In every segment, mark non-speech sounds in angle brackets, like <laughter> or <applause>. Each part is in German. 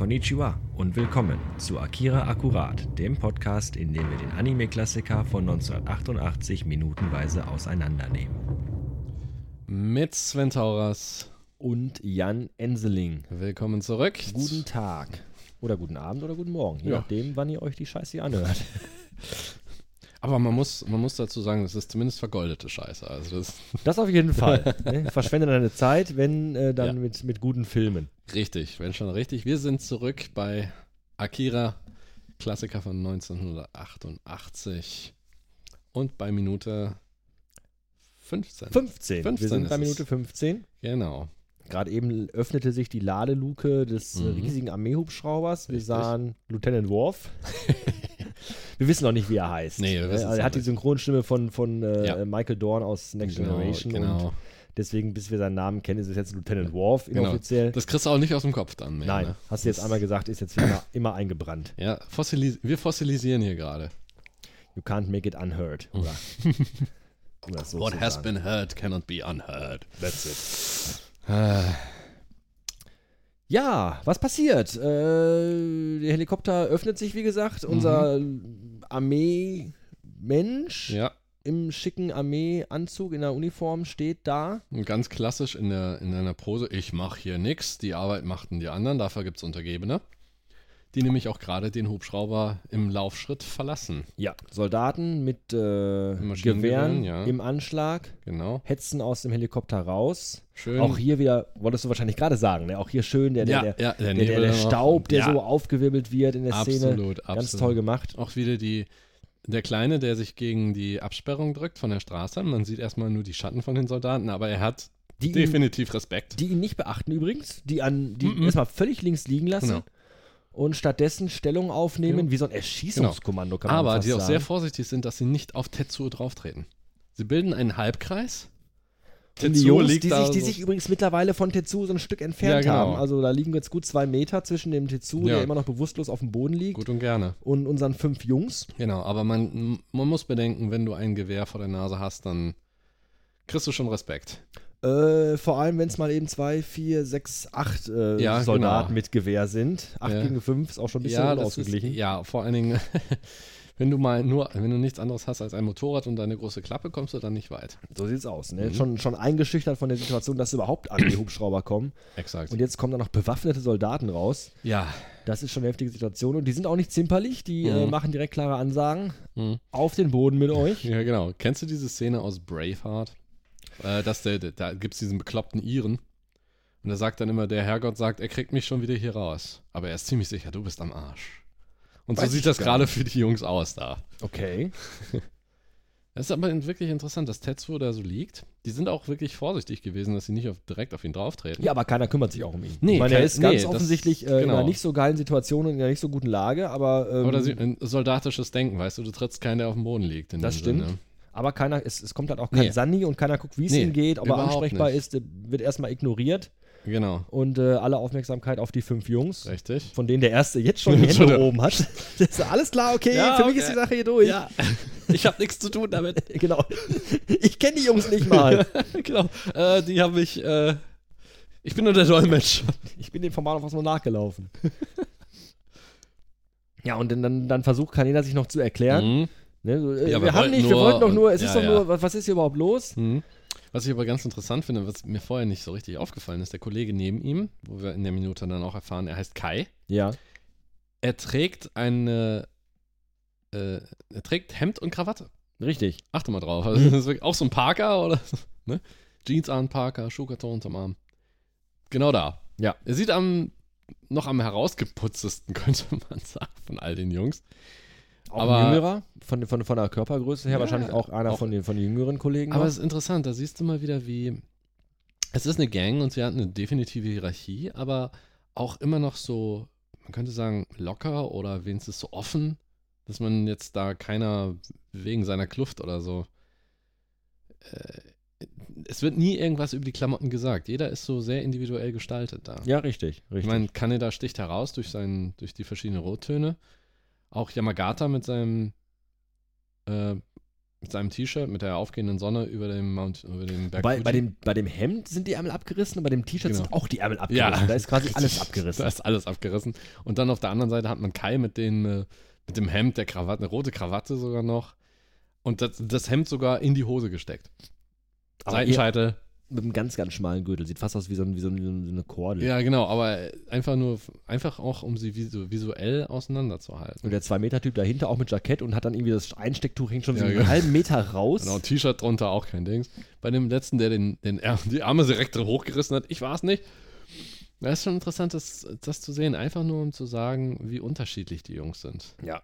Konnichiwa und willkommen zu Akira Akkurat, dem Podcast, in dem wir den Anime-Klassiker von 1988 minutenweise auseinandernehmen. Mit Sven Tauras. Und Jan Enseling. Willkommen zurück. Guten Tag. Oder guten Abend oder guten Morgen, je Ja. nachdem, wann ihr euch die Scheiße hier anhört. <laughs> Aber man muss, man muss dazu sagen, das ist zumindest vergoldete Scheiße. Also das Das auf jeden Fall. <laughs> ne? Verschwende deine Zeit, wenn äh, dann Ja. mit, mit guten Filmen. Richtig, wenn schon richtig. Wir sind zurück bei Akira, Klassiker von 1988. Und bei Minute 15. 15. 15 Wir sind bei. Minute 15. Genau. Gerade eben öffnete sich die Ladeluke des äh, Mhm. riesigen Armeehubschraubers. Wir Richtig. sahen Lieutenant Worf. <laughs> wir wissen noch nicht, wie er heißt. Nee, wir also er hat die nicht. Synchronstimme von, von äh, Ja. Michael Dorn aus Next Generation. Und Genau. Deswegen, bis wir seinen Namen kennen, ist es jetzt Lieutenant Worf Genau. inoffiziell. Das kriegst du auch nicht aus dem Kopf dann mehr. Nein, Ne? hast du jetzt einmal gesagt, ist jetzt immer, <laughs> immer eingebrannt. Ja, fossilis wir fossilisieren hier gerade. You can't make it unheard. Oder, <laughs> das so What has sagen. been heard cannot be unheard. That's it. <sighs> Ja, was passiert? Äh, der Helikopter öffnet sich, wie gesagt. Unser Armee-Mensch ja, im schicken Armeeanzug in der Uniform steht da. Und ganz klassisch in, der, in einer Pose, ich mache hier nichts, die Arbeit machten die anderen, dafür gibt es Untergebene, die nämlich auch gerade den Hubschrauber im Laufschritt verlassen. Ja, Soldaten mit äh, Gewehren ja. im Anschlag Genau. hetzen aus dem Helikopter raus. Schön. Auch hier wieder, wolltest du wahrscheinlich gerade sagen, ne? auch hier schön der, der, ja, der, ja, der, der, der. Staub, der so aufgewirbelt wird in der Szene. Absolut, absolut. Ganz toll gemacht. Auch wieder die, der Kleine, der sich gegen die Absperrung drückt von der Straße. Man sieht erstmal nur die Schatten von den Soldaten, aber er hat Die ihn, definitiv Respekt. die ihn nicht beachten übrigens, die an die Mhm. erstmal völlig links liegen lassen Genau. und stattdessen Stellung aufnehmen, Ja. wie so ein Erschießungskommando, kann man aber die auch sagen. sehr vorsichtig sind, dass sie nicht auf Tetsuo drauftreten. Sie bilden einen Halbkreis. Und die Tetsuo Jungs, liegt die, sich, die so- sich übrigens mittlerweile von Tetsu so ein Stück entfernt Ja, genau. haben. Also da liegen jetzt gut zwei Meter zwischen dem Tetsu, Ja. der immer noch bewusstlos auf dem Boden liegt, Gut und gerne. und unseren fünf Jungs. Genau, aber man, man muss bedenken, wenn du ein Gewehr vor der Nase hast, dann kriegst du schon Respekt. Äh, vor allem, wenn es mal eben zwei, vier, sechs, acht äh, Ja, Soldaten genau. mit Gewehr sind. Acht Ja. gegen fünf ist auch schon ein bisschen das ist, unausgeglichen. ja, vor allen Dingen, <laughs> wenn du mal nur, wenn du nichts anderes hast als ein Motorrad und eine große Klappe, kommst du dann nicht weit. So sieht's aus. Ne? Mhm. Schon, schon eingeschüchtert von der Situation, dass überhaupt an die <clears throat> Hubschrauber kommen. Exakt. Und jetzt kommen da noch bewaffnete Soldaten raus. ja. Das ist schon eine heftige Situation. Und die sind auch nicht zimperlich. Die äh, Mhm. machen direkt klare Ansagen. Mhm. Auf den Boden mit euch. Ja, genau. Kennst du diese Szene aus Braveheart? Äh, dass der, der, da gibt es diesen bekloppten Iren. Und da sagt dann immer, der Herrgott sagt, er kriegt mich schon wieder hier raus. Aber er ist ziemlich sicher, du bist am Arsch. Und so Weiß sieht ich das gerade für die Jungs aus da. Okay. <laughs> Es ist aber wirklich interessant, dass Tetsuo da so liegt. Die sind auch wirklich vorsichtig gewesen, dass sie nicht auf, direkt auf ihn drauftreten. Ja, aber keiner kümmert sich auch um ihn. Nee, ich meine, er ist ganz nee, das- offensichtlich äh, in genau. einer nicht so geilen Situation und in einer nicht so guten Lage, aber, ähm, Oder sie, ein soldatisches Denken, weißt du, du trittst keinen, der auf dem Boden liegt. in Das stimmt. Sinne. aber keiner, es, es kommt halt auch kein Nee. Sanni und keiner guckt, wie es Nee, ihm geht, ob er ansprechbar nicht. ist, wird erstmal ignoriert Genau, und äh, alle Aufmerksamkeit auf die fünf Jungs. richtig. Von denen der erste jetzt schon die Hände oben hat. Das ist alles klar, okay, Ja, für mich okay. ist die Sache hier durch. ich habe nichts zu tun damit. <laughs> Genau. Ich kenne die Jungs nicht mal. <laughs> genau, äh, die habe ich, äh, ich bin nur der Dolmetscher. Ich bin dem Format einfach nur nachgelaufen. <laughs> Ja, und dann, dann, versucht Kaneda sich noch zu erklären. Mhm. Ne, so, äh, Ja, wir wir haben wollten nicht, wir nur wollten doch nur, es ja, ist doch ja. nur, was, was ist hier überhaupt los? Mhm. Was ich aber ganz interessant finde, was mir vorher nicht so richtig aufgefallen ist, der Kollege neben ihm, wo wir in der Minute dann auch erfahren, er heißt Kai. Ja. Er trägt eine, äh, er trägt Hemd und Krawatte. Richtig. Achte mal drauf. Also, das ist wirklich auch so ein Parker oder so, ne? Jeans an, Parker, Schuhkarton unterm Arm. Genau da. Ja. Er sieht am noch am herausgeputztesten, <laughs> könnte man sagen, von all den Jungs. Auch Aber- ein jüngerer, von, von, von der Körpergröße her, Ja, wahrscheinlich auch einer auch- von, den, von den jüngeren Kollegen. Aber es ist interessant, da siehst du mal wieder, wie. Es ist eine Gang und sie hat eine definitive Hierarchie, aber auch immer noch so, man könnte sagen, locker oder wenigstens so offen, dass man jetzt da keiner wegen seiner Kluft oder so. Äh, es wird nie irgendwas über die Klamotten gesagt. Jeder ist so sehr individuell gestaltet da. ja, richtig. richtig. Ich meine, Kaneda sticht heraus durch, seinen, durch die verschiedenen Rottöne. Auch Yamagata mit seinem äh, mit seinem T-Shirt mit der aufgehenden Sonne über dem Mount, über dem Berg. Bei, bei, dem, bei dem Hemd sind die Ärmel abgerissen und bei dem T-Shirt Genau. sind auch die Ärmel abgerissen. Da ist quasi <laughs> alles abgerissen. Da ist alles abgerissen. Und dann auf der anderen Seite hat man Kai mit, den, äh, mit dem Hemd, der Krawatte, eine rote Krawatte sogar noch. Und das, das Hemd sogar in die Hose gesteckt. Aber Seitenscheitel. Mit einem ganz, ganz schmalen Gürtel. Sieht fast aus wie so, ein, wie so, ein, wie so eine Kordel. Ja, genau, aber einfach nur, einfach auch, um sie visu visuell auseinanderzuhalten. Und der 2-Meter-Typ dahinter auch mit Jackett und hat dann irgendwie das Einstecktuch hängt schon so Ja, einen genau. halben Meter raus. Genau, T-Shirt drunter auch kein Dings. Bei dem letzten, der den, den Ärm- die Arme direkt hochgerissen hat, ich war es nicht. Das ist schon interessant, das, das zu sehen, einfach nur um zu sagen, wie unterschiedlich die Jungs sind. Ja.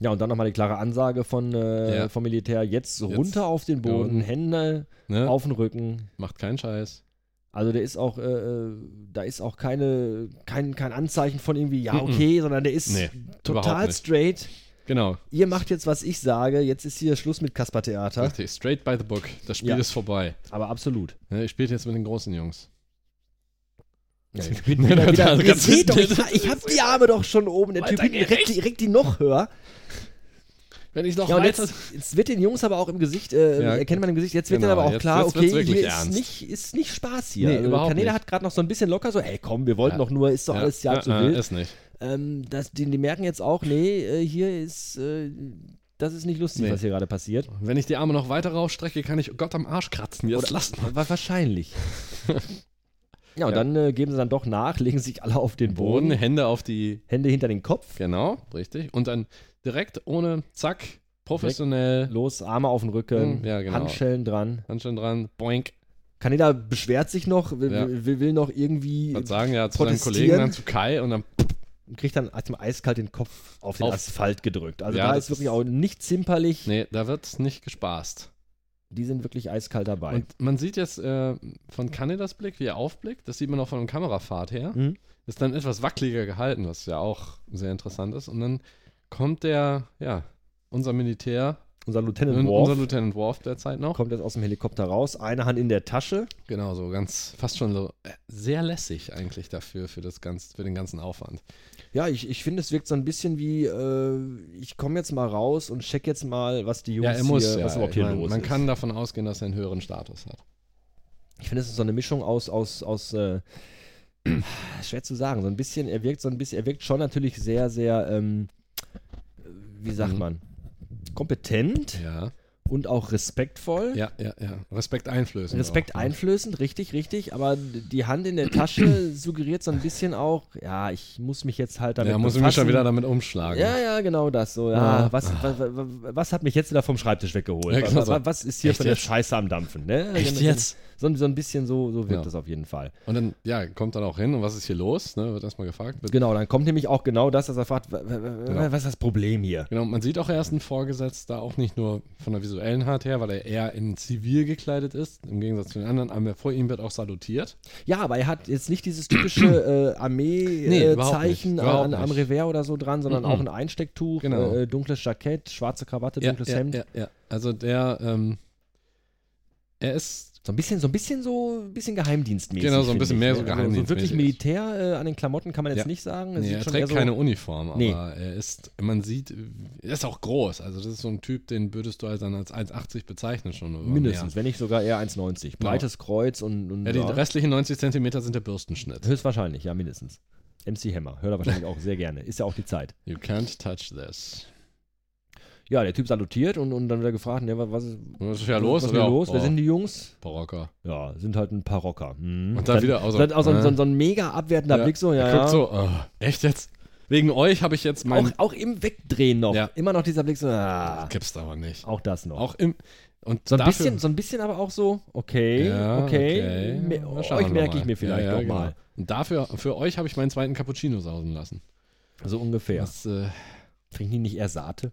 Ja, und dann nochmal die klare Ansage von, äh, Ja. vom Militär: jetzt runter Jetzt auf den Boden, Boden. Hände Ne? auf den Rücken. Macht keinen Scheiß. Also der ist auch, äh, äh, da ist auch keine, kein, kein Anzeichen von irgendwie, ja, okay, sondern der ist Nee, total straight. Genau. Ihr macht jetzt, was ich sage, jetzt ist hier Schluss mit Kasper-Theater. Richtig, straight by the book. Das Spiel Ja. ist vorbei. Aber absolut. Ne, Ich spiele jetzt mit den großen Jungs. Ja, Ja, <laughs> ich bin wieder, da- wieder, da- ihr ganz seht doch, ich, wissen- ich hab die Arme doch schon oben. Der Typ hinten reckt die noch höher. Wenn ich noch Ja, weiter. jetzt, jetzt wird den Jungs aber auch im Gesicht, äh, Ja, erkennt man im Gesicht, jetzt wird genau, dann aber auch jetzt- klar, jetzt okay, hier ist nicht, ist nicht Spaß hier. Nee, also, Kaneda hat gerade noch so ein bisschen locker so, ey komm, wir wollten Ja. doch nur, ist doch alles ja äh, wild. Ist nicht. Ähm, das, die, die merken jetzt auch, nee, äh, hier ist, äh, das ist nicht lustig, Nee. was hier gerade passiert. Wenn ich die Arme noch weiter rausstrecke, kann ich Gott am Arsch kratzen. Jetzt Oder- lasst mal. Wa- Wahrscheinlich. <laughs> ja, und Ja. dann äh, geben sie dann doch nach, <laughs> legen sich alle auf den Boden, Boden, Hände auf die. Hände hinter den Kopf, Genau, richtig. Und dann direkt ohne Zack, professionell, los, Arme auf den Rücken, Hm, ja, genau. Handschellen dran. Handschellen dran, boink. Kaneda beschwert sich noch, will, Ja. will, will noch irgendwie, Was sagen ja zu seinem. Kollegen, dann zu Kai und dann. kriegt dann erstmal eiskalt den Kopf auf den Auf- Asphalt gedrückt. Also Ja, da ist wirklich auch nicht zimperlich. Nee, da wird nicht gespaßt. Die sind wirklich eiskalt dabei. Und man sieht jetzt äh, von Kanedas Blick, wie er aufblickt, das sieht man auch von der Kamerafahrt her, Mhm. ist dann etwas wackeliger gehalten, was ja auch sehr interessant ist. Und dann kommt der, ja, unser Militär, unser Lieutenant Worf unser Lieutenant Worf derzeit noch. kommt jetzt aus dem Helikopter raus, eine Hand in der Tasche. Genau, so ganz, fast schon so äh, sehr lässig eigentlich dafür, für, das ganz, für den ganzen Aufwand. Ja, ich, ich finde, es wirkt so ein bisschen wie, äh, ich komme jetzt mal raus und check jetzt mal, was die Jungs Ja, er muss, hier, ja. was überhaupt hier mein, los man ist. kann davon ausgehen, dass er einen höheren Status hat. ich finde, es ist so eine Mischung aus, aus, aus äh, <clears throat> schwer zu sagen, so ein bisschen, er wirkt so ein bisschen, er wirkt schon natürlich sehr, sehr, ähm, wie sagt Mhm. man, kompetent Ja, und auch respektvoll. ja, ja, ja. Respekt einflößend. Respekt auch, ne? einflößend, richtig, richtig, aber die Hand in der Tasche <clears throat> suggeriert so ein bisschen auch, ja, ich muss mich jetzt halt damit Ja, muss ich mich befassen. schon wieder damit umschlagen. Ja, ja, genau das. So, ja, Ah. was, was, was, was hat mich jetzt wieder vom Schreibtisch weggeholt? Ja, genau was, was, ist hier Echt für eine jetzt? Scheiße am Dampfen? Ne? Echt jetzt? So, so ein bisschen so, so wirkt Ja. das auf jeden Fall. Und dann, ja, kommt dann auch hin und was ist hier los? Ne, wird erstmal gefragt. Genau, dann kommt nämlich auch genau das, dass er fragt, Genau. was ist das Problem hier? Genau, man sieht auch erst einen Vorgesetzter, auch nicht nur von der visuellen Art her, weil er eher in Zivil gekleidet ist, im Gegensatz zu den anderen, aber vor ihm wird auch salutiert. Ja, aber er hat jetzt nicht dieses typische <clears throat> äh, Nee, Armee-Zeichen nicht. Überhaupt an, am. Revers oder so dran, sondern Mhm. auch ein Einstecktuch, Genau. äh, dunkles Jackett, schwarze Krawatte, dunkles ja, Hemd. Ja, ja. Also der, ähm, er ist, So ein bisschen, so ein bisschen so ein bisschen geheimdienstmäßig. Genau, so ein bisschen ich, mehr ne? so Also geheimdienstmäßig. wirklich Militär äh, an den Klamotten kann man jetzt Ja. nicht sagen. Nee, er trägt so, keine Uniform, aber Nee. er ist, man sieht, er ist auch groß. Also das ist so ein Typ, den würdest du als, dann als 1,80 bezeichnen schon. Mindestens, wenn nicht sogar eher 1,90. Breites Kreuz und, und Mehr. Ja, die ja, restlichen 90 Zentimeter sind der Bürstenschnitt. höchstwahrscheinlich, ja, mindestens. MC Hammer, hört er wahrscheinlich auch sehr gerne. Ist ja auch die Zeit. You can't touch this. Ja, der Typ salutiert und, und dann wird er gefragt, ne, was, was ist, Was ist ja was los? ist hier los? Wer Oh, sind die Jungs? Barocker. Ja, sind halt ein paar Rocker. Mhm. Und dann wieder auch so, dann auch so, ein- so, äh. so ein mega abwertender Blick, so, ja. er guckt ja. so, oh, echt jetzt? Wegen euch habe ich jetzt mein... auch, auch im Wegdrehen noch. Ja. Immer noch dieser Blick, so, ah, Gibt's aber nicht. auch das noch. Auch im... Und So ein, dafür, bisschen, so ein bisschen aber auch so, okay, Ja, okay, okay. me- Na, euch merke ich mir vielleicht ja, ja, nochmal. genau. Und dafür, für euch habe ich meinen zweiten Cappuccino sausen lassen. So ungefähr. Das, äh, Trinken die nicht eher Sate?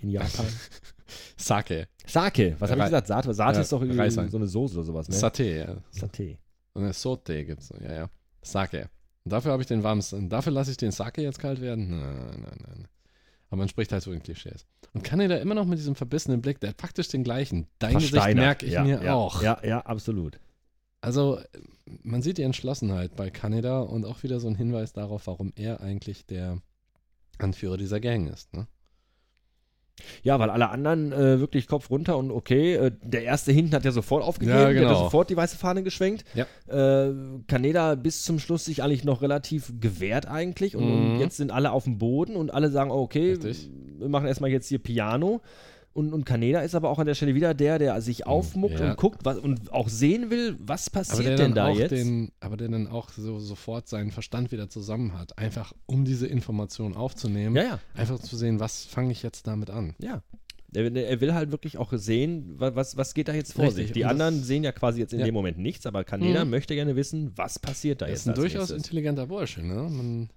In Japan? <laughs> Sake. Sake, was habe ich gesagt? Sate, Sate Ja, ist doch irgendwie Reiswein. so eine Soße oder sowas, ne? Saté, ja. Saté. Und eine Sote gibt's. Ja, ja. Sake. Und dafür habe ich den warmes... und Dafür lasse ich den Sake jetzt kalt werden? Nein, nein, nein. Aber man spricht halt so in Klischees. Und kann er da immer noch mit diesem verbissenen Blick, der hat praktisch den gleichen. Dein Gesicht Versteinert. merke ich ja, mir ja, auch. Ja, ja, absolut. Also, man sieht die Entschlossenheit bei Kaneda und auch wieder so ein Hinweis darauf, warum er eigentlich der Anführer dieser Gang ist. Ne? Ja, weil alle anderen äh, wirklich Kopf runter und okay. Äh, der erste hinten hat ja sofort aufgegeben, Ja, der hat genau. ja sofort die weiße Fahne geschwenkt. Ja. Äh, Kaneda bis zum Schluss sich eigentlich noch relativ gewehrt eigentlich und, und Mhm. jetzt sind alle auf dem Boden und alle sagen, okay, Richtig. wir machen erstmal jetzt hier Piano. Und, und Kaneda ist aber auch an der Stelle wieder der, der sich aufmuckt ja. und guckt was, und auch sehen will, was passiert denn da auch jetzt. Den, aber der dann auch so sofort seinen Verstand wieder zusammen hat. Einfach um diese Information aufzunehmen. ja, ja. Einfach zu sehen, was fange ich jetzt damit an. Ja. Er, er will halt wirklich auch sehen, wa- was, was geht da jetzt vor Richtig, sich. Die und das- anderen sehen ja quasi jetzt in dem Moment nichts, aber Kaneda Mhm. möchte gerne wissen, was passiert da Er jetzt. ist ein durchaus nächstes. intelligenter Bursche, ne? Man,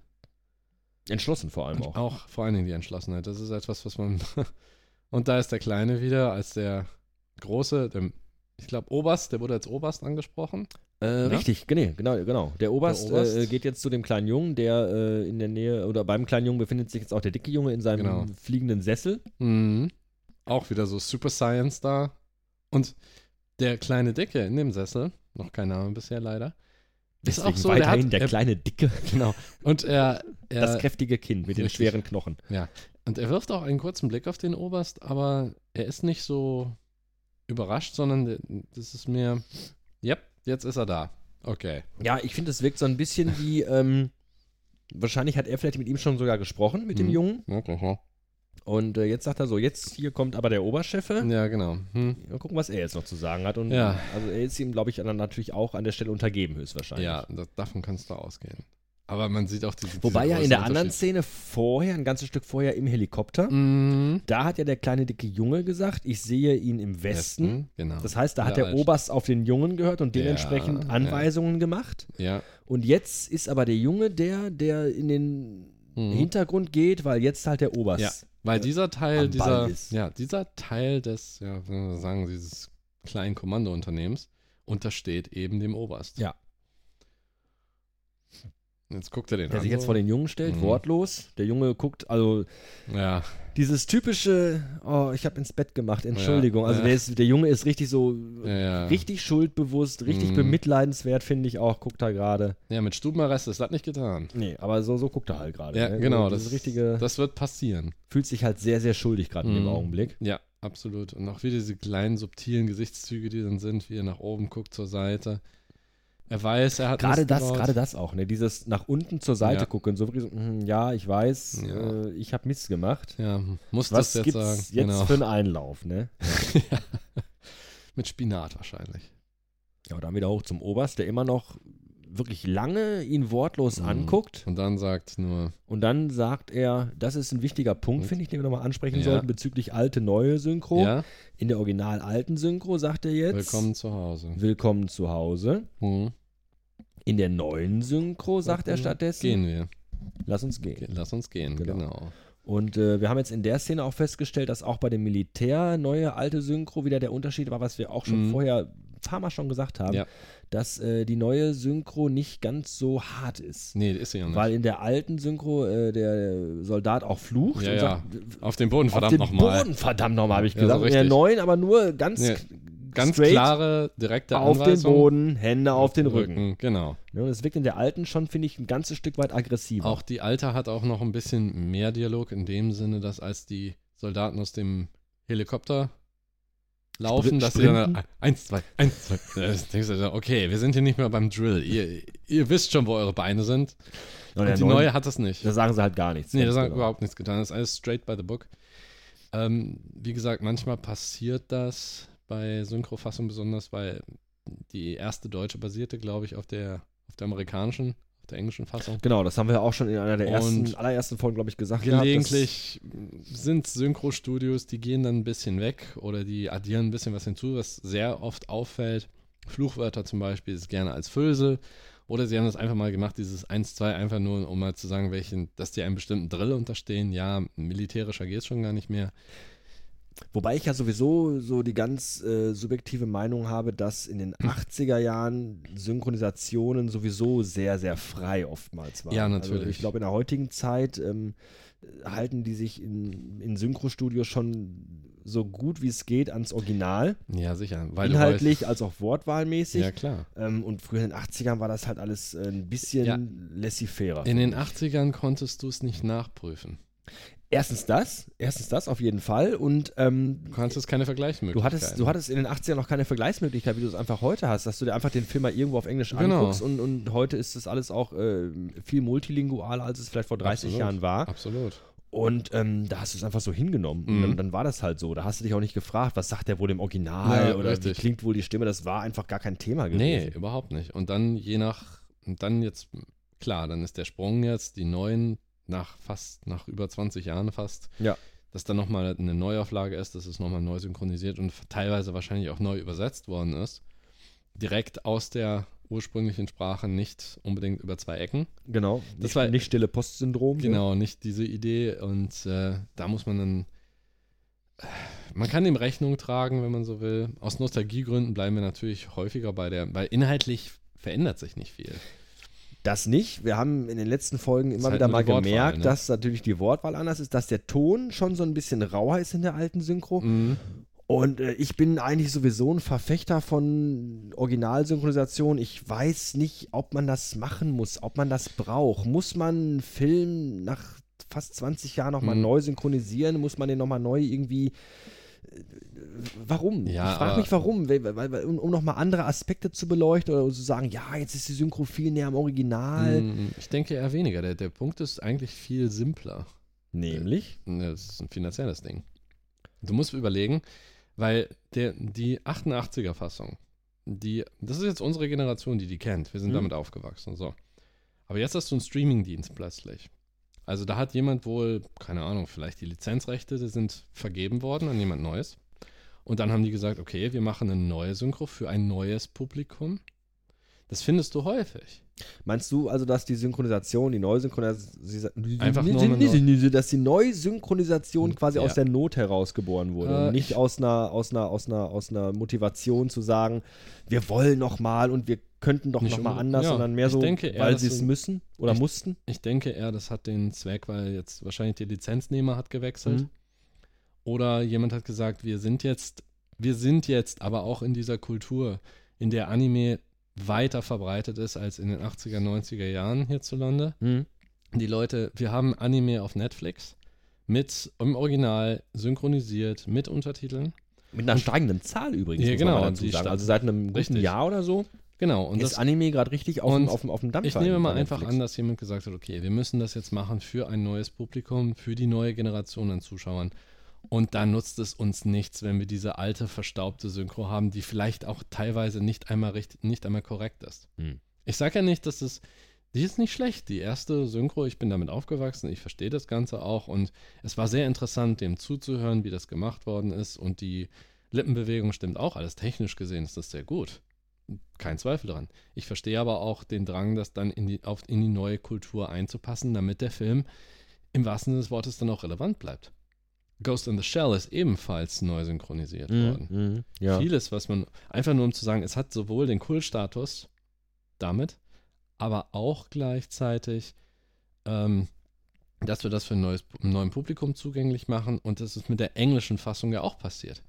Entschlossen vor allem auch. auch. vor allen Dingen die Entschlossenheit. Das ist etwas, was man. <laughs> Und da ist der Kleine wieder als der große, der, ich glaube, Oberst, der wurde als Oberst angesprochen. Äh, Ja? Richtig, genau, genau, genau. Der Oberst, Der Oberst. Äh, geht jetzt zu dem kleinen Jungen, der äh, in der Nähe, oder beim kleinen Jungen befindet sich jetzt auch der dicke Junge in seinem Genau. fliegenden Sessel. Mhm. Auch wieder so Super Science da. Und der kleine Dicke in dem Sessel, noch kein Name bisher leider, ist Deswegen auch so, der weiterhin hat, der er, kleine Dicke, <laughs> genau. Und er, er das kräftige Kind mit den richtig. schweren Knochen. Und er wirft auch einen kurzen Blick auf den Oberst, aber er ist nicht so überrascht, sondern der- das ist mehr, yep, jetzt ist er da. Okay. Ja, ich finde, es wirkt so ein bisschen wie, <laughs> ähm, wahrscheinlich hat er vielleicht mit ihm schon sogar gesprochen, mit dem Mhm. Jungen. okay. Und äh, jetzt sagt er so, jetzt hier kommt aber der Oberchefe. Ja, genau. Hm. Mal gucken, was er jetzt noch zu sagen hat. Und Ja. also er ist ihm, glaube ich, dann natürlich auch an der Stelle untergeben, höchstwahrscheinlich. Ja, das, davon kannst du ausgehen. Aber man sieht auch diese. Wobei diese ja in der anderen Szene vorher, ein ganzes Stück vorher im Helikopter, Mhm. da hat ja der kleine dicke Junge gesagt, ich sehe ihn im Westen. Genau. Das heißt, da hat Ja, der als- Oberst auf den Jungen gehört und Ja, dementsprechend ja. Anweisungen gemacht. ja. Und jetzt ist aber der Junge der, der in den Mhm. Hintergrund geht, weil jetzt halt der Oberst. Ja. Weil dieser Teil, dieser, ja, dieser Teil des, ja, sagen, dieses kleinen Kommandounternehmens untersteht eben dem Oberst. Ja. Jetzt guckt er den Der an. sich jetzt so. vor den Jungen stellt, Mhm. wortlos. Der Junge guckt, also Ja, dieses typische, oh, ich habe ins Bett gemacht, Entschuldigung. Also ja. Der, ist, der Junge ist richtig so, ja, ja. richtig schuldbewusst, richtig Mhm. bemitleidenswert, finde ich auch, guckt er gerade. Ja, mit Stubenarrest ist das nicht getan. Nee, aber so, so guckt er halt gerade. Ja, ne? genau. So, Das, dieses richtige, das wird passieren. fühlt sich halt sehr, sehr schuldig gerade in dem Mhm. Augenblick. Ja, absolut. Und auch wieder diese kleinen, subtilen Gesichtszüge, die dann sind, wie er nach oben guckt zur Seite. Er weiß, er hat Gerade das, gerade das auch, ne? Dieses nach unten zur Seite Ja. gucken, so so, hm, ja, ich weiß, Ja. äh, ich habe Mist gemacht. Ja, muss Was das jetzt gibt's sagen. jetzt genau. für einen Einlauf, ne? <laughs> ja. Mit Spinat wahrscheinlich. Ja, und dann wieder hoch zum Oberst, der immer noch wirklich lange ihn wortlos Mhm. anguckt. Und dann sagt nur, Und dann sagt er, das ist ein wichtiger Punkt, Und? finde ich, den wir nochmal ansprechen Ja. sollten, bezüglich alte, neue Synchro. ja, In der original alten Synchro sagt er jetzt, willkommen zu Hause. willkommen zu Hause. Mhm. In der neuen Synchro sagt er stattdessen, Gehen wir. lass uns gehen. Ge- Lass uns gehen, Genau. genau. Und äh, wir haben jetzt in der Szene auch festgestellt, dass auch bei dem Militär neue alte Synchro wieder der Unterschied war, was wir auch schon Mhm. vorher ein paar Mal schon gesagt haben, Ja. dass äh, die neue Synchro nicht ganz so hart ist. Nee, ist sie ja nicht. Weil in der alten Synchro äh, der Soldat auch flucht Ja, und ja. sagt, Auf den Boden, auf verdammt den nochmal. Boden, verdammt nochmal, habe ich Ja, gesagt. so in der neuen aber nur ganz, Nee, Ganz klare, direkte auf den. Boden, Hände auf den Rücken. Genau. Ja, und es wirkt in der alten schon, finde ich, ein ganzes Stück weit aggressiver. Auch die Alte hat auch noch ein bisschen mehr Dialog in dem Sinne, dass als die Soldaten aus dem Helikopter laufen, Spr- dass sie dann eins, zwei, eins, zwei. <laughs> Da du, okay, wir sind hier nicht mehr beim Drill. Ihr, ihr wisst schon, wo eure Beine sind. Und Und die neuen- neue hat das nicht. Da sagen sie halt gar nichts. Nee, das hat genau. überhaupt nichts getan. Das ist alles straight by the book. Ähm, wie gesagt, manchmal passiert das bei Synchrofassung besonders, weil die erste deutsche basierte, glaube ich, auf der, auf der amerikanischen, der englischen Fassung. Genau, das haben wir auch schon in einer der ersten, allerersten Folgen, glaube ich, gesagt. gehabt, Gelegentlich sind Synchrostudios, die gehen dann ein bisschen weg oder die addieren ein bisschen was hinzu, was sehr oft auffällt. Fluchwörter zum Beispiel ist gerne als Füllsel. Oder sie haben das einfach mal gemacht, dieses 1-2, einfach nur, um mal zu sagen, welchen, dass die einem bestimmten Drill unterstehen. Ja, militärischer geht es schon gar nicht mehr. Wobei ich ja sowieso so die ganz äh, subjektive Meinung habe, dass in den 80er Jahren Synchronisationen sowieso sehr, sehr frei oftmals waren. Ja, Also natürlich. ich glaube, in der heutigen Zeit ähm, halten die sich in, in Synchrostudios schon so gut wie es geht ans Original. Ja, sicher. Inhaltlich als auch wortwahlmäßig. ja, klar. Ähm, und früher in den 80ern war das halt alles äh, ein bisschen Ja. laissez-faire. In den 80ern konntest du es nicht nachprüfen. Erstens das, erstens das auf jeden Fall. Und ähm, Du kannst jetzt keine du, Vergleichsmöglichkeiten. hattest, du hattest in den 80ern noch keine Vergleichsmöglichkeit, wie du es einfach heute hast, dass du dir einfach den Film mal irgendwo auf Englisch Genau. anguckst und, und heute ist das alles auch äh, viel multilingualer, als es vielleicht vor 30 Absolut. Jahren war. Absolut. Und ähm, da hast du es einfach so hingenommen. Und Mhm. dann, dann war das halt so. Da hast du dich auch nicht gefragt, was sagt der wohl im Original Ja, oder richtig. wie klingt wohl die Stimme. Das war einfach gar kein Thema Nee, gewesen. überhaupt nicht. Und dann je nach, und dann jetzt, klar, dann ist der Sprung jetzt, die neuen, nach fast, nach über 20 Jahren fast, Ja. dass dann nochmal eine Neuauflage ist, dass es nochmal neu synchronisiert und teilweise wahrscheinlich auch neu übersetzt worden ist. Direkt aus der ursprünglichen Sprache, nicht unbedingt über zwei Ecken. Genau. Das nicht, war- nicht stille Postsyndrom. Genau, nicht diese Idee. Und äh, da muss man dann. Man kann dem Rechnung tragen, wenn man so will. Aus Nostalgiegründen bleiben wir natürlich häufiger bei der, weil inhaltlich verändert sich nicht viel. Das nicht. Wir haben in den letzten Folgen immer halt wieder nur mal Wortwahl, gemerkt, ne? dass natürlich die Wortwahl anders ist, dass der Ton schon so ein bisschen rauer ist in der alten Synchro. Mhm. Und äh, ich bin eigentlich sowieso ein Verfechter von Originalsynchronisation. Ich weiß nicht, ob man das machen muss, ob man das braucht. Muss man einen Film nach fast 20 Jahren nochmal Mhm. neu synchronisieren? Muss man den nochmal neu irgendwie. Äh, Warum? Ja, ich frage mich, warum. Weil, weil, weil, um um nochmal andere Aspekte zu beleuchten oder zu sagen, ja, jetzt ist die Synchro viel näher am Original. Mm, Ich denke eher weniger. Der, der Punkt ist eigentlich viel simpler. Nämlich. Ne, Das ist ein finanzielles Ding. Du musst überlegen, weil der, die 88er-Fassung, die, das ist jetzt unsere Generation, die die kennt. Wir sind Mhm. damit aufgewachsen. So. Aber jetzt hast du einen Streaming-Dienst plötzlich. Also da hat jemand wohl, keine Ahnung, vielleicht die Lizenzrechte die sind vergeben worden an jemand Neues. Und dann haben die gesagt, okay, wir machen eine neue Synchro für ein neues Publikum. Das findest du häufig. Meinst du also, dass die Synchronisation, die Neusynchronisation, Einfach nur mal dass die Neusynchronisation quasi Ja. aus der Not heraus geboren wurde Äh, und nicht ich- aus einer, aus, einer, aus, einer, aus einer Motivation zu sagen, wir wollen noch mal und wir könnten doch noch mal anders, ja, sondern mehr ich so, denke eher, weil sie es müssen oder ich- mussten? Ich denke eher, das hat den Zweck, weil jetzt wahrscheinlich der Lizenznehmer hat gewechselt. Mhm. Oder jemand hat gesagt, wir sind jetzt, wir sind jetzt aber auch in dieser Kultur, in der Anime weiter verbreitet ist als in den 80er, 90er Jahren hierzulande. Mhm. Die Leute, wir haben Anime auf Netflix mit im Original synchronisiert mit Untertiteln. Mit einer steigenden Zahl übrigens, Ja, genau, Also seit einem guten Richtig. Jahr oder so Genau, und ist das, Anime gerade richtig auf, dem- auf, dem- auf dem Dampfer. ich nehme mal einfach Netflix. an, dass jemand gesagt hat, okay, wir müssen das jetzt machen für ein neues Publikum, für die neue Generation an Zuschauern. Und da nutzt es uns nichts, wenn wir diese alte, verstaubte Synchro haben, die vielleicht auch teilweise nicht einmal, richtig, nicht einmal korrekt ist. Hm. Ich sage ja nicht, dass es, die ist nicht schlecht. Die erste Synchro, ich bin damit aufgewachsen, ich verstehe das Ganze auch. Und es war sehr interessant, dem zuzuhören, wie das gemacht worden ist. Und die Lippenbewegung stimmt auch. Alles technisch gesehen ist das sehr gut. Kein Zweifel daran. Ich verstehe aber auch den Drang, das dann in die, auf, in die neue Kultur einzupassen, damit der Film im wahrsten Sinne des Wortes dann auch relevant bleibt. Ghost in the Shell ist ebenfalls neu synchronisiert worden. Mhm. Mhm. Ja. Vieles, was man, einfach nur um zu sagen, es hat sowohl den Kultstatus damit, aber auch gleichzeitig, ähm, dass wir das für ein neues, neuen Publikum zugänglich machen und das ist mit der englischen Fassung ja auch passiert.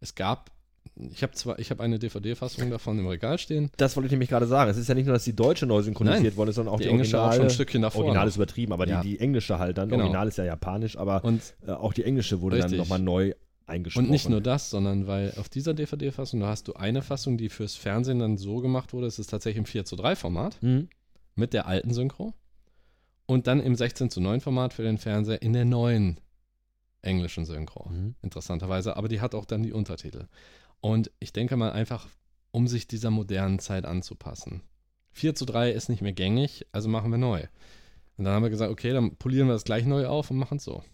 Es gab, ich habe zwar, ich habe eine DVD-Fassung davon im Regal stehen, Das wollte ich nämlich gerade sagen. Es ist ja nicht nur, dass die deutsche neu synchronisiert worden ist, sondern auch die die, englische auch Originale. schon ein Stückchen davor. Original ist übertrieben, aber Ja. die, die englische halt dann. Genau. Original ist ja japanisch, aber und äh, auch die englische wurde Richtig. dann nochmal neu eingesprochen. Und nicht nur das, sondern weil auf dieser DVD-Fassung, da hast du eine Fassung, die fürs Fernsehen dann so gemacht wurde, es ist tatsächlich im 4 zu 3 Format Mhm. mit der alten Synchro und dann im 16 zu 9 Format für den Fernseher in der neuen englischen Synchro. Mhm. Interessanterweise, aber die hat auch dann die Untertitel. Und ich denke mal einfach, um sich dieser modernen Zeit anzupassen. 4 zu 3 ist nicht mehr gängig, also machen wir neu. Und dann haben wir gesagt, okay, dann polieren wir das gleich neu auf und machen es so.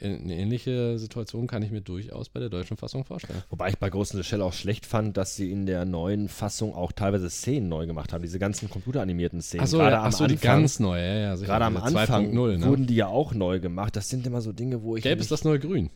Eine ähnliche Situation kann ich mir durchaus bei der deutschen Fassung vorstellen. Wobei ich bei Ghost in the Shell auch schlecht fand, dass sie in der neuen Fassung auch teilweise Szenen neu gemacht haben. Diese ganzen computeranimierten Szenen. Achso, ja, ach so, die ganz neue, ja, ja, sicher. Gerade am Anfang 2.0, ne? wurden die ja auch neu gemacht. Das sind immer so Dinge, wo ich. Gelb ist das neue Grün.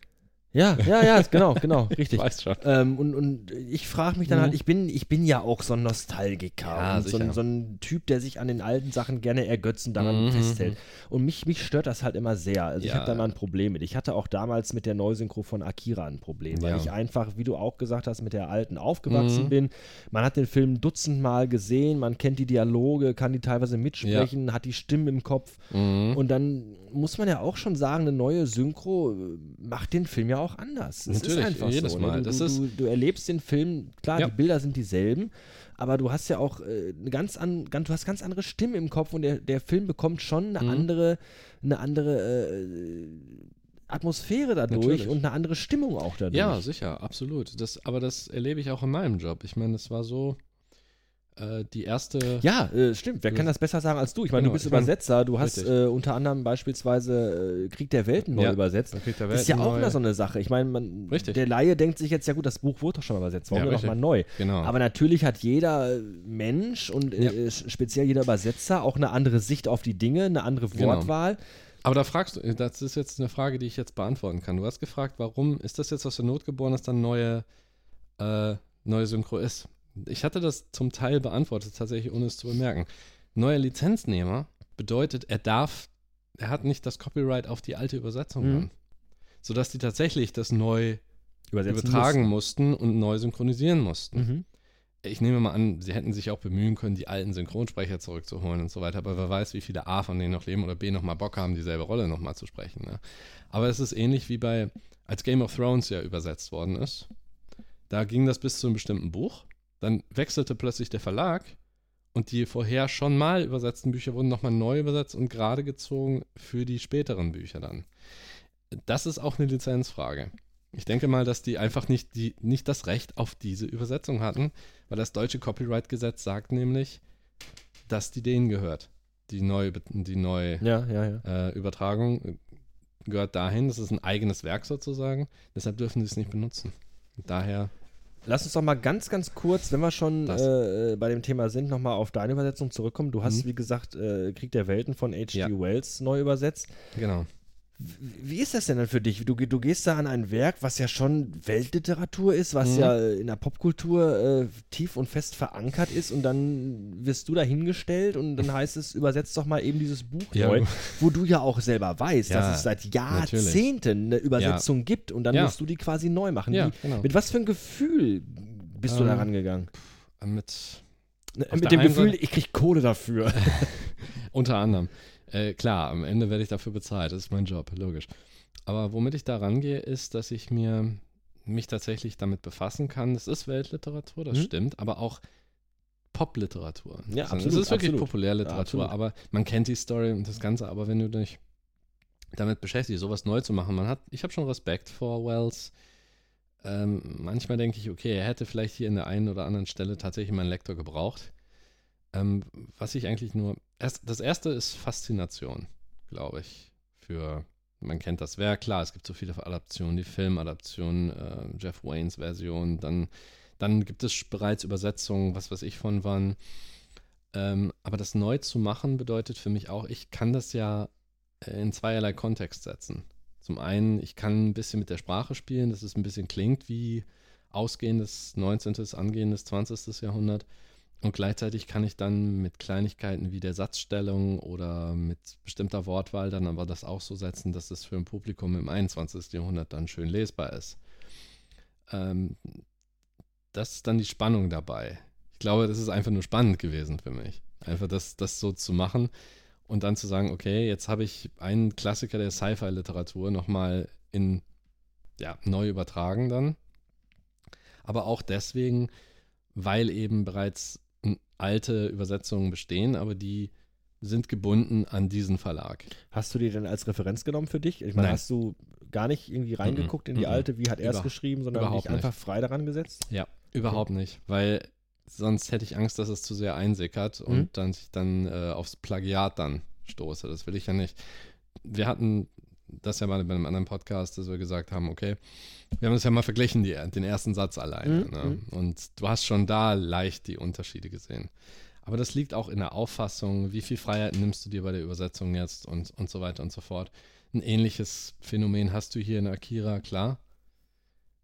Ja, ja, ja, <laughs> genau, genau, richtig. Weißt schon. Ähm, und, und ich frage mich dann Mhm. halt, ich bin, ich bin ja auch so ein Nostalgiker Ja, und so ein, so ein Typ, der sich an den alten Sachen gerne ergötzen, daran Mhm. festhält. Und mich, mich stört das halt immer sehr. Also ich Ja. habe da mal ein Problem mit. Ich hatte auch damals mit der Neusynchro von Akira ein Problem, weil Ja. ich einfach, wie du auch gesagt hast, mit der alten aufgewachsen Mhm. bin. Man hat den Film dutzendmal gesehen, man kennt die Dialoge, kann die teilweise mitsprechen, hat die Stimmen im Kopf. Mhm. Und dann muss man ja auch schon sagen, eine neue Synchro äh, macht den Film ja auch anders. Es Natürlich, ist einfach jedes so. Mal. Ne? Du, Das du, du, du erlebst den Film, klar, Ja. die Bilder sind dieselben, aber du hast ja auch äh, eine ganz, an, ganz, du hast ganz andere Stimmen im Kopf und der, der Film bekommt schon eine Mhm. andere, eine andere äh, Atmosphäre dadurch Natürlich. und eine andere Stimmung auch dadurch. Ja, sicher, absolut. Das, aber das erlebe ich auch in meinem Job. Ich meine, das war so die erste. Ja, äh, stimmt. Wer kann das besser sagen als du? Ich meine, Genau, du bist Übersetzer. Du hast äh, unter anderem beispielsweise äh, Krieg der Welten neu Ja. übersetzt. Dann kriegt der Das ist ja auch immer so eine Sache. Ich meine, man, der Laie denkt sich jetzt, ja gut, das Buch wurde doch schon mal übersetzt, warum Ja, richtig. nochmal neu? Genau. Aber natürlich hat jeder Mensch und Ja. äh, speziell jeder Übersetzer auch eine andere Sicht auf die Dinge, eine andere Genau. Wortwahl. Aber da fragst du, das ist jetzt eine Frage, die ich jetzt beantworten kann. Du hast gefragt, warum ist das jetzt aus der Not geboren, dass dann neue, äh, neue Synchro ist? Ich hatte das zum Teil beantwortet, tatsächlich ohne es zu bemerken. Neuer Lizenznehmer bedeutet, er darf, er hat nicht das Copyright auf die alte Übersetzung Mhm. Sodass die tatsächlich das neu Übersetzen übertragen mussten und neu synchronisieren mussten. müssen. Mhm. Ich nehme mal an, sie hätten sich auch bemühen können, die alten Synchronsprecher zurückzuholen und so weiter, aber wer weiß, wie viele A von denen noch leben oder B noch mal Bock haben, dieselbe Rolle noch mal zu sprechen. Ne? Aber es ist ähnlich wie bei, als Game of Thrones ja übersetzt worden ist. Da ging das bis zu einem bestimmten Buch, dann wechselte plötzlich der Verlag und die vorher schon mal übersetzten Bücher wurden nochmal neu übersetzt und gerade gezogen für die späteren Bücher dann. Das ist auch eine Lizenzfrage. Ich denke mal, dass die einfach nicht, die, nicht das Recht auf diese Übersetzung hatten, weil das deutsche Copyright-Gesetz sagt nämlich, dass die denen gehört. Die neue, die neue Ja, ja, ja. äh, Übertragung gehört dahin. Das ist ein eigenes Werk sozusagen. Deshalb dürfen sie es nicht benutzen. Daher, Lass uns doch mal ganz, ganz kurz, wenn wir schon Das. äh, bei dem Thema sind, nochmal auf deine Übersetzung zurückkommen. Du hast, Mhm. wie gesagt, äh, Krieg der Welten von H.G. Ja. Wells neu übersetzt. genau. Wie ist das denn dann für dich? Du, du gehst da an ein Werk, was ja schon Weltliteratur ist, was Mhm. ja in der Popkultur äh, tief und fest verankert ist und dann wirst du da hingestellt und dann heißt es, übersetzt doch mal eben dieses Buch Ja. neu, wo du ja auch selber weißt, Ja, dass es seit Jahrzehnten eine Übersetzung gibt und dann Ja. musst du die quasi neu machen. Ja, Wie, genau. Mit was für ein Gefühl bist du da Ähm, rangegangen? Mit Ne, Mit dem Gefühl, Seite- ich krieg Kohle dafür. <laughs> Unter anderem. Äh, klar, am Ende werde ich dafür bezahlt. Das ist mein Job, logisch. Aber womit ich da rangehe, ist, dass ich mir mich tatsächlich damit befassen kann. Es ist Weltliteratur, das Mhm. stimmt, aber auch Popliteratur. Ja, Also, absolut, Es ist wirklich absolut. Populärliteratur, Ja, aber man kennt die Story und das Ganze. Aber wenn du dich damit beschäftigst, sowas neu zu machen, man hat, ich habe schon Respekt vor Wells. Ähm, manchmal denke ich, okay, er hätte vielleicht hier in der einen oder anderen Stelle tatsächlich mal einen Lektor gebraucht. Ähm, was ich eigentlich nur. Erst, das erste ist Faszination, glaube ich. Für. Man kennt das Werk, klar, es gibt so viele Adaptionen, die Filmadaption, äh, Jeff Waynes Version, dann, dann gibt es bereits Übersetzungen, was weiß ich von wann. Ähm, aber das neu zu machen bedeutet für mich auch, ich kann das ja in zweierlei Kontext setzen. Zum einen, ich kann ein bisschen mit der Sprache spielen, dass es ein bisschen klingt wie ausgehendes 19., angehendes 20. Jahrhundert. Und gleichzeitig kann ich dann mit Kleinigkeiten wie der Satzstellung oder mit bestimmter Wortwahl dann aber das auch so setzen, dass es für ein Publikum im 21. Jahrhundert dann schön lesbar ist. Ähm, das ist dann die Spannung dabei. Ich glaube, das ist einfach nur spannend gewesen für mich. Einfach das, das so zu machen und dann zu sagen, okay, jetzt habe ich einen Klassiker der Sci-Fi-Literatur nochmal in, ja, neu übertragen dann. Aber auch deswegen, weil eben bereits alte Übersetzungen bestehen, aber die sind gebunden an diesen Verlag. Hast du die denn als Referenz genommen für dich? Ich meine, Nein. hast du gar nicht irgendwie reingeguckt in die Mhm. alte, wie hat er es geschrieben, sondern dich einfach frei daran gesetzt? Ja, überhaupt nicht, weil sonst hätte ich Angst, dass es zu sehr einsickert und Mhm. dann ich dann äh, aufs Plagiat dann stoße. Das will ich ja nicht. Wir hatten das ja mal bei einem anderen Podcast, dass wir gesagt haben, okay, wir haben das ja mal verglichen, die, den ersten Satz alleine. Mhm, Ne? Und du hast schon da leicht die Unterschiede gesehen. Aber das liegt auch in der Auffassung, wie viel Freiheit nimmst du dir bei der Übersetzung jetzt und, und so weiter und so fort. Ein ähnliches Phänomen hast du hier in Akira, klar.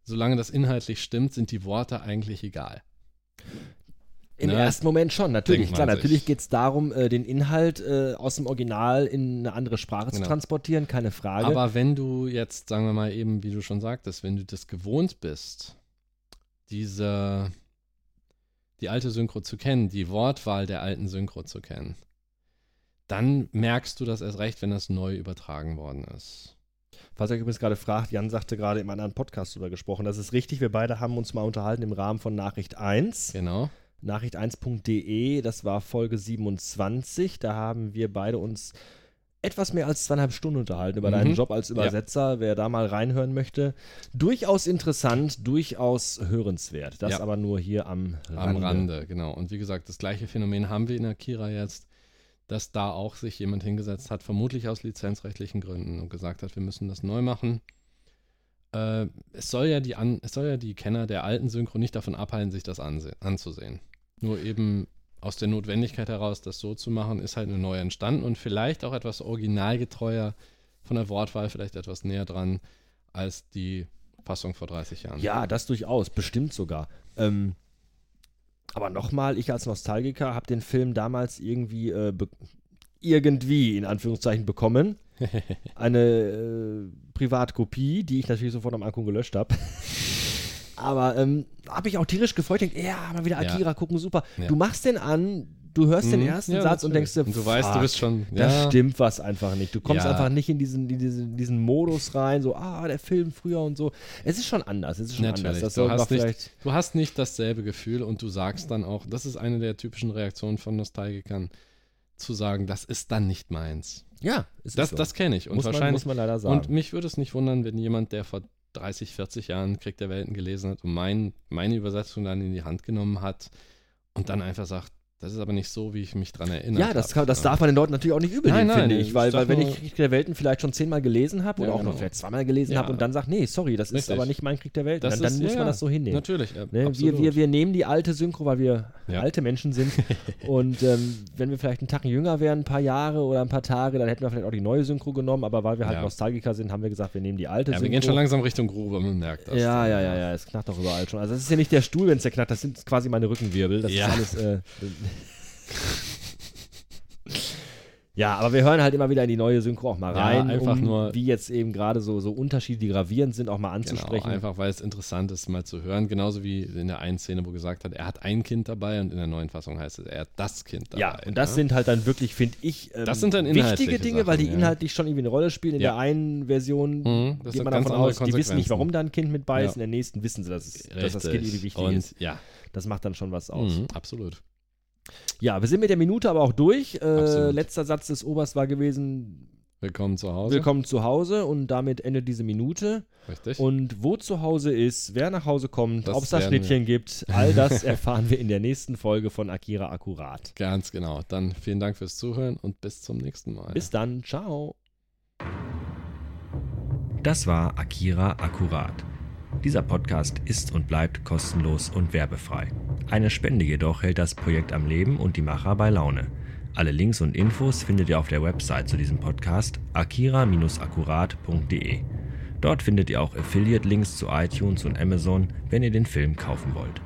solange das inhaltlich stimmt, sind die Worte eigentlich egal. Im Ne? ersten Moment schon, natürlich. Klar, natürlich geht es darum, äh, den Inhalt äh, aus dem Original in eine andere Sprache zu Genau. transportieren, keine Frage. Aber wenn du jetzt, sagen wir mal eben, wie du schon sagtest, wenn du das gewohnt bist, diese, die alte Synchro zu kennen, die Wortwahl der alten Synchro zu kennen, dann merkst du das erst recht, wenn das neu übertragen worden ist. Was ihr übrigens gerade fragt, Jan sagte gerade im anderen Podcast drüber gesprochen. Das ist richtig, wir beide haben uns mal unterhalten im Rahmen von Nachricht 1. Genau. Nachricht1.de, das war Folge 27. Da haben wir beide uns etwas mehr als zweieinhalb Stunden unterhalten über Mhm. deinen Job als Ja. Übersetzer. Wer da mal reinhören möchte, durchaus interessant, durchaus hörenswert. Das Ja. aber nur hier am Rande. Am Rande, genau. Und wie gesagt, das gleiche Phänomen haben wir in Akira jetzt, dass da auch sich jemand hingesetzt hat, vermutlich aus lizenzrechtlichen Gründen und gesagt hat, wir müssen das neu machen. Äh, es, soll ja die An es soll ja die Kenner der alten Synchro nicht davon abhalten, sich das anzusehen. Nur eben aus der Notwendigkeit heraus, das so zu machen, ist halt eine neu entstanden und vielleicht auch etwas originalgetreuer von der Wortwahl, vielleicht etwas näher dran als die Fassung vor 30 Jahren. Ja, das durchaus, bestimmt sogar. Ähm, aber nochmal, ich als Nostalgiker habe den Film damals irgendwie, äh, irgendwie in Anführungszeichen bekommen. <laughs> Eine äh, Privatkopie, die ich natürlich sofort am Akku gelöscht habe. Aber ähm, habe ich auch tierisch gefreut, denk, ja, mal wieder. Akira gucken, super. Du machst den an, du hörst den Mhm. ersten Ja, Satz und denkst dir, und du weißt, du bist schon. da ja, stimmt was einfach nicht. Du kommst Ja. einfach nicht in diesen, in diesen, diesen Modus rein, so, ah, der Film früher und so. Es ist schon anders, es ist schon Natürlich. anders. Du hast nicht-. Du hast nicht dasselbe Gefühl und du sagst dann auch, das ist eine der typischen Reaktionen von Nostalgikern, zu sagen, das ist dann nicht meins. Ja, es Das, ist so. das kenne ich. Und muss, man, wahrscheinlich. muss man leider sagen. und mich würde es nicht wundern, wenn jemand, der vor 30, 40 Jahren Krieg der Welten gelesen hat und mein, meine Übersetzung dann in die Hand genommen hat und dann einfach sagt, das ist aber nicht so, wie ich mich dran erinnere. ja, das, kann, das darf man den Leuten natürlich auch nicht übel Nein, nehmen, nein, finde ich ich. Weil, weil wenn ich Krieg der Welten vielleicht schon zehnmal gelesen habe oder Ja, auch noch genau. vielleicht zweimal gelesen Ja. habe und dann sagt, nee, sorry, das ist Richtig. aber nicht mein Krieg der Welten, Das dann, dann ist- muss ja, man ja. das so hinnehmen. Natürlich. Äh, Ne, wir, wir, wir nehmen die alte Synchro, weil wir Ja. alte Menschen sind. <laughs> und ähm, wenn wir vielleicht einen Tacken jünger wären, ein paar Jahre oder ein paar Tage, dann hätten wir vielleicht auch die neue Synchro genommen. Aber weil wir halt Ja. Nostalgiker sind, haben wir gesagt, wir nehmen die alte ja, Synchro. wir gehen schon langsam Richtung Grube, man merkt das. Ja, ja, ja, ja, es knackt doch überall schon. Also das ist ja nicht der Stuhl, wenn es der knackt, das sind quasi meine Rückenwirbel. Das Ja. ist alles. Äh, <laughs> ja, aber wir hören halt immer wieder in die neue Synchro auch mal Ja, rein, einfach um, nur- wie jetzt eben gerade so, so Unterschiede, die gravierend sind, auch mal Genau, anzusprechen. einfach weil es interessant ist, mal zu hören. Genauso wie in der einen Szene, wo gesagt hat, er hat ein Kind dabei und in der neuen Fassung heißt es, er hat das Kind dabei. ja, und das ne? sind halt dann wirklich, finde ich, ähm, Das sind dann wichtige Dinge, weil die Sachen, ja. inhaltlich schon irgendwie eine Rolle spielen. In Ja. der einen Version Mhm, geht man davon aus, die wissen nicht, warum da ein Kind mit bei ist. Ja. In der nächsten wissen sie, dass, es, dass das Kind irgendwie wichtig und, ist. Ja, Das macht dann schon was aus. mhm, absolut. Ja, wir sind mit der Minute aber auch durch. Äh, letzter Satz des Oberst war gewesen, Willkommen zu Hause. willkommen zu Hause und damit endet diese Minute. Richtig. Und wo zu Hause ist, wer nach Hause kommt, ob es da Schnittchen gibt, all das <laughs> erfahren wir in der nächsten Folge von Akira Akkurat. Ganz genau. Dann vielen Dank fürs Zuhören und bis zum nächsten Mal. Bis dann, ciao. Das war Akira Akkurat. Dieser Podcast ist und bleibt kostenlos und werbefrei. Eine Spende jedoch hält das Projekt am Leben und die Macher bei Laune. Alle Links und Infos findet ihr auf der Website zu diesem Podcast akira-akkurat.de. Dort findet ihr auch Affiliate-Links zu iTunes und Amazon, wenn ihr den Film kaufen wollt.